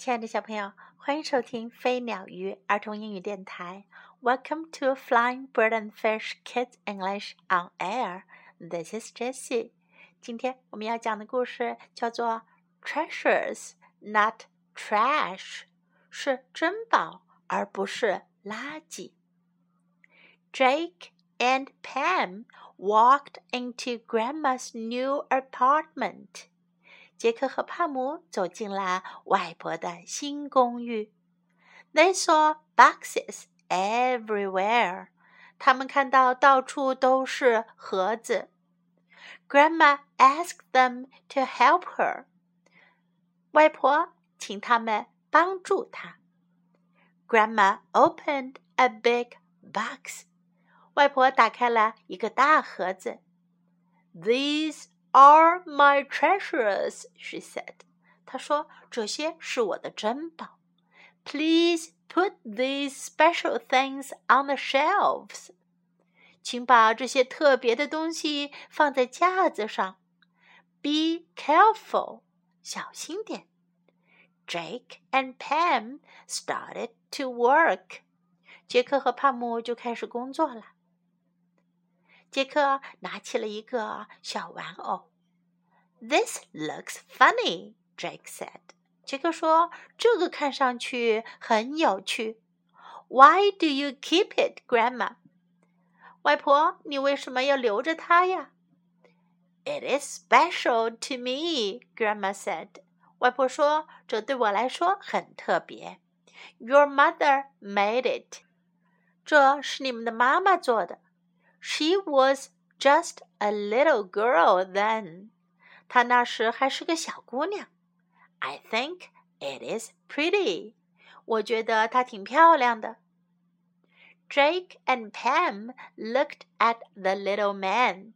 亲爱的小朋友，欢迎收听飞鸟鱼儿童英语电台。Welcome to Flying Bird and Fish Kids English on Air. This is Jessie. 今天我们要讲的故事叫做 Treasures, Not Trash，是珍宝而不是垃圾。Jake and Pam walked into Grandma's new apartment. 杰克和帕姆走进了外婆的新公寓。They saw boxes everywhere。他们看到到处都是盒子。Grandma asked them to help her。外婆请他们帮助她。Grandma opened a big box。外婆打开了一个大盒子。These are my treasures," she said. 她说：“这些是我的珍宝。Please put these special things on the shelves. 请把这些特别的东西放在架子上。Be careful，小心点。Jake and Pam started to work. 杰克和帕姆就开始工作了。 杰克拿起了一个小玩偶。This looks funny, Jake said. 杰克说：“这个看上去很有趣。” Why do you keep it, Grandma? 外婆，你为什么要留着它呀？It is special to me, Grandma said. 外婆说：“这对我来说很特别。” Your mother made it. 这是你们的妈妈做的。she was just a little girl then. 她那时还是个小姑娘。I think it is pretty. 我觉得她挺漂亮的。Jake and Pam looked at the little man.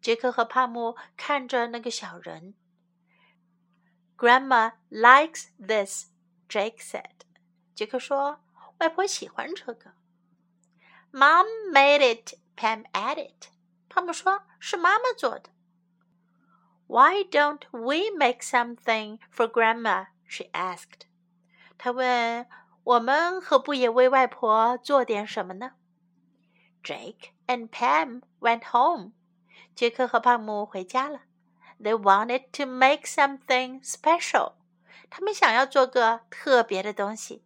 杰克和帕姆看着那个小人。Grandma likes this, Jake said. 杰克说：“外婆喜欢这个。” Mom made it Pam added. 汤姆说：“是妈妈做的。” Why don't we make something for Grandma? She asked. 她问：“我们何不也为外婆做点什么呢？”Jake and Pam went home. 杰克和帕姆回家了。They wanted to make something special. 他们想要做个特别的东西。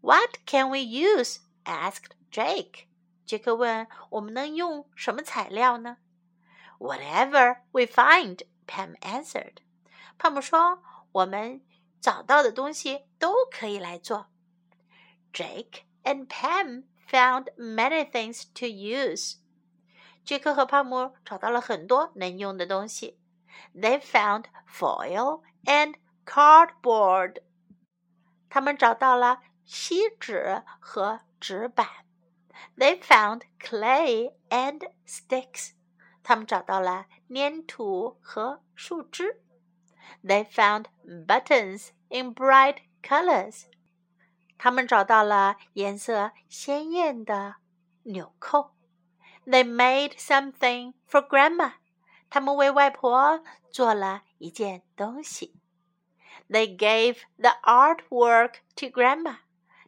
What can we use? asked Jake. 杰克问：“我们能用什么材料呢？”“Whatever we find,” Pam answered. 帕姆说：“我们找到的东西都可以来做。” Jake and Pam found many things to use. 杰克和帕姆找到了很多能用的东西。They found foil and cardboard. 他们找到了锡纸和纸板。 they found clay and sticks. 他们找到了粘土和树枝。They found buttons in bright colors. 他们找到了颜色鲜艳的纽扣。They made something for Grandma. 他们为外婆做了一件东西。They gave the artwork to Grandma.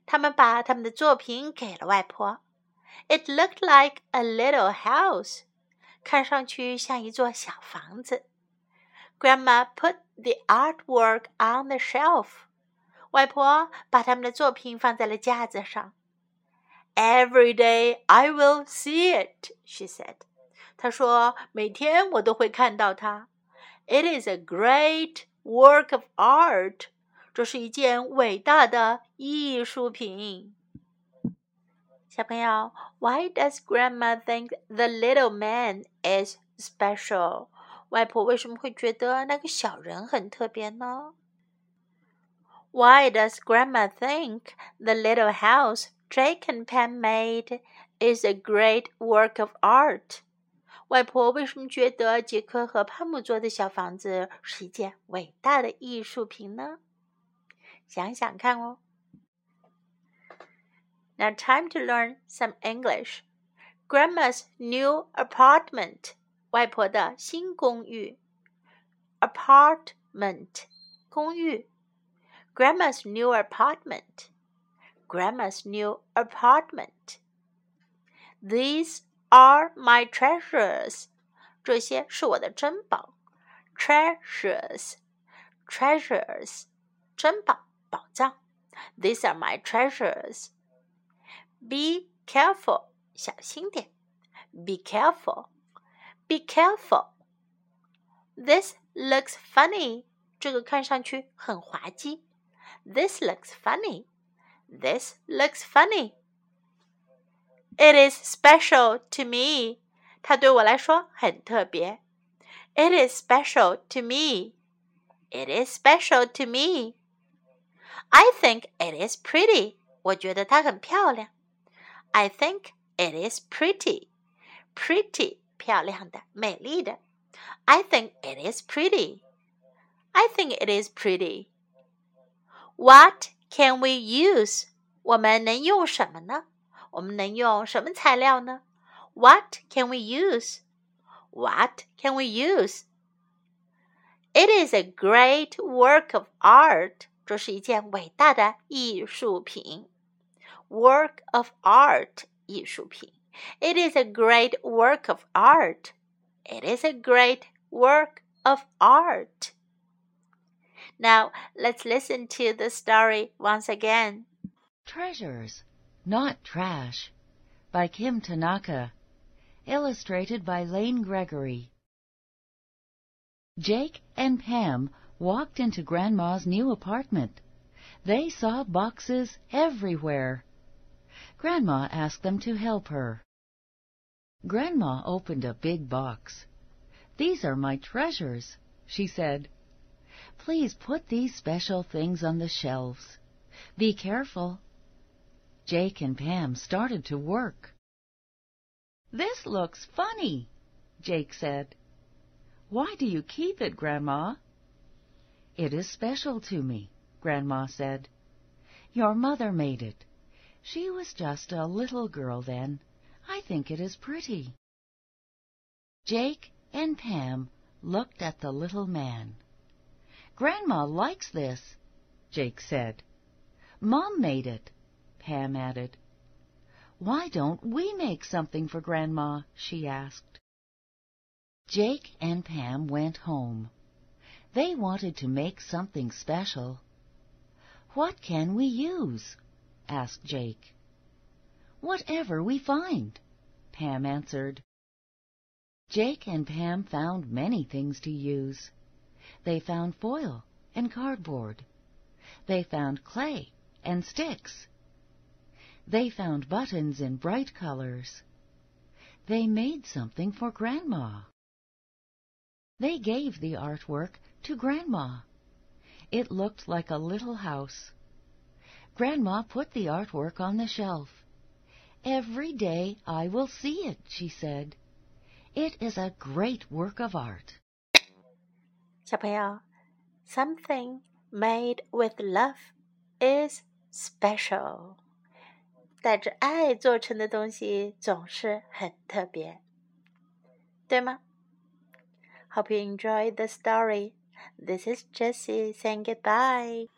他们把他们的作品给了外婆。 it looked like a little house. 看上去像一座小房子。Grandma put the artwork on the shelf. 外婆把他们的作品放在了架子上。Every day I will see it, she said. 她说每天我都会看到它。It is a great work of art. 这是一件伟大的艺术品。 小朋友，Why does Grandma think the little man is special？外婆为什么会觉得那个小人很特别呢？Why does Grandma think the little house Jake and Pam made is a great work of art？外婆为什么觉得杰克和潘姆做的小房子是一件伟大的艺术品呢？想想看哦。Now, time to learn some English. Grandma's new apartment. 外婆的新公寓。Apartment. 公寓。 Grandma's new apartment. Grandma's new apartment. These are my treasures. 这些是我的珍宝。Treasures, treasures，珍宝，宝藏。These are my treasures. Be careful，小心点。Be careful, be careful. This looks funny. 这个看上去很滑稽。This looks funny. This looks funny. It is special to me. 它对我来说很特别。It is special to me. It is special to me. I think it is pretty. 我觉得它很漂亮。 I think it is pretty. Pretty 漂亮的、美丽的。I think it is pretty. I think it is pretty. What can we use? 我们能用什么呢？我们能用什么材料呢？What can we use? What can we use? It is a great work of art. 这是一件伟大的艺术品。 Work of art，艺术品。It is a great work of art. It is a great work of art. Now let's listen to the story once again. Treasures, Not Trash by Kim Tanaka. Illustrated by Lane Gregory. Jake and Pam walked into Grandma's new apartment. They saw boxes everywhere. Grandma asked them to help her. Grandma opened a big box. These are my treasures, she said. Please put these special things on the shelves. Be careful. Jake and Pam started to work. This looks funny, Jake said. Why do you keep it, Grandma? It is special to me, Grandma said. Your mother made it. She was just a little girl then. I think it is pretty. Jake and Pam looked at the little man. Grandma likes this, Jake said. Mom made it, Pam added. Why don't we make something for Grandma? she asked. Jake and Pam went home. They wanted to make something special. What can we use? Asked Jake. Whatever we find, Pam answered. Jake and Pam found many things to use. They found foil and cardboard. They found clay and sticks. They found buttons in bright colors. They made something for Grandma. They gave the artwork to Grandma. It looked like a little house. Grandma put the artwork on the shelf. Every day I will see it, she said. It is a great work of art. 小朋友，something made with love is special。带着爱做成的东西总是很特别，对吗？Hope you enjoyed the story. This is Jessie saying goodbye.